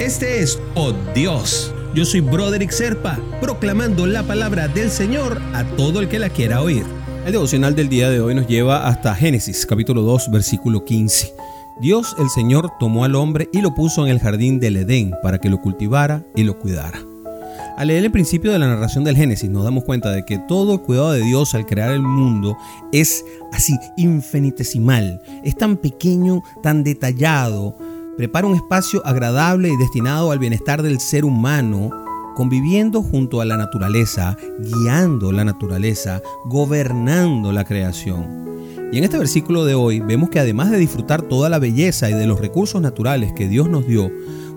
Este es Oh Dios. Yo soy Broderick Serpa, proclamando la palabra del Señor a todo el que la quiera oír. El devocional del día de hoy nos lleva hasta Génesis capítulo 2 versículo 15. Dios el Señor tomó al hombre y lo puso en el jardín del Edén para que lo cultivara y lo cuidara. Al leer el principio de la narración del Génesis nos damos cuenta de que todo el cuidado de Dios al crear el mundo es así infinitesimal, es tan pequeño, tan detallado, prepara un espacio agradable y destinado al bienestar del ser humano, conviviendo junto a la naturaleza, guiando la naturaleza, gobernando la creación. Y en este versículo de hoy vemos que además de disfrutar toda la belleza y de los recursos naturales que Dios nos dio,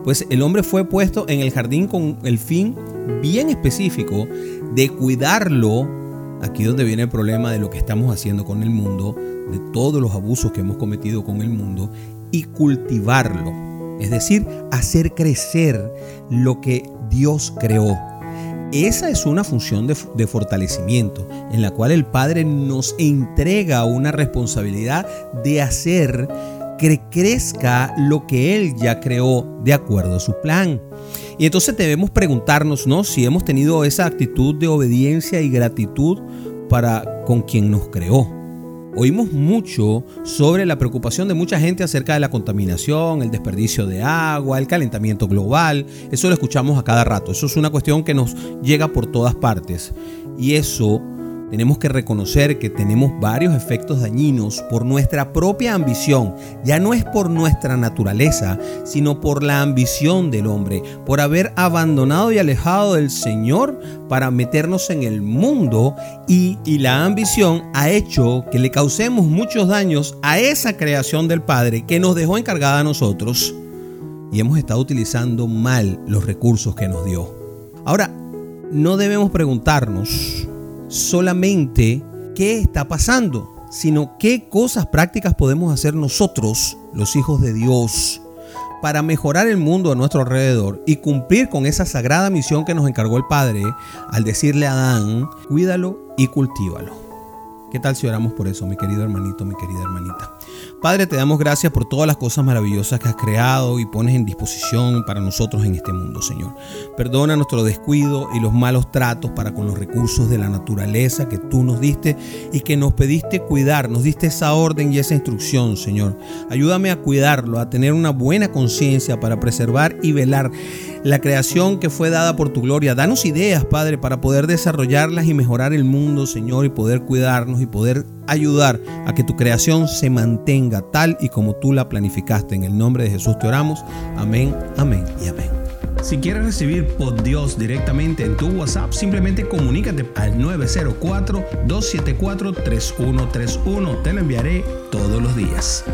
pues el hombre fue puesto en el jardín con el fin bien específico de cuidarlo, aquí donde viene el problema de lo que estamos haciendo con el mundo, de todos los abusos que hemos cometido con el mundo, y cultivarlo, es decir, hacer crecer lo que Dios creó. Esa es una función de, fortalecimiento en la cual el Padre nos entrega una responsabilidad de hacer que crezca lo que Él ya creó de acuerdo a su plan. Y entonces debemos preguntarnos, ¿no? Si hemos tenido esa actitud de obediencia y gratitud para con quien nos creó. Oímos mucho sobre la preocupación de mucha gente acerca de la contaminación, el desperdicio de agua, el calentamiento global. Eso lo escuchamos a cada rato. Eso es una cuestión que nos llega por todas partes. Y eso tenemos que reconocer que tenemos varios efectos dañinos por nuestra propia ambición. Ya no es por nuestra naturaleza, sino por la ambición del hombre, por haber abandonado y alejado del Señor para meternos en el mundo y, y la ambición ha hecho que le causemos muchos daños a esa creación del Padre que nos dejó encargada a nosotros y hemos estado utilizando mal los recursos que nos dio. Ahora, no debemos preguntarnos solamente qué está pasando, sino qué cosas prácticas podemos hacer nosotros, los hijos de Dios, para mejorar el mundo a nuestro alrededor y cumplir con esa sagrada misión que nos encargó el Padre al decirle a Adán, cuídalo y cultívalo. ¿Qué tal si oramos por eso, mi querido hermanito, mi querida hermanita? Padre, te damos gracias por todas las cosas maravillosas que has creado y pones en disposición para nosotros en este mundo, Señor. Perdona nuestro descuido y los malos tratos para con los recursos de la naturaleza que tú nos diste y que nos pediste cuidar, nos diste esa orden y esa instrucción, Señor. Ayúdame a cuidarlo, a tener una buena conciencia para preservar y velar la creación que fue dada por tu gloria. Danos ideas, Padre, para poder desarrollarlas y mejorar el mundo, Señor, y poder cuidarnos y poder ayudar a que tu creación se mantenga tal y como tú la planificaste. En el nombre de Jesús te oramos. Amén, amén y amén. Si quieres recibir por Dios directamente en tu WhatsApp, simplemente comunícate al 904-274-3131. Te lo enviaré todos los días.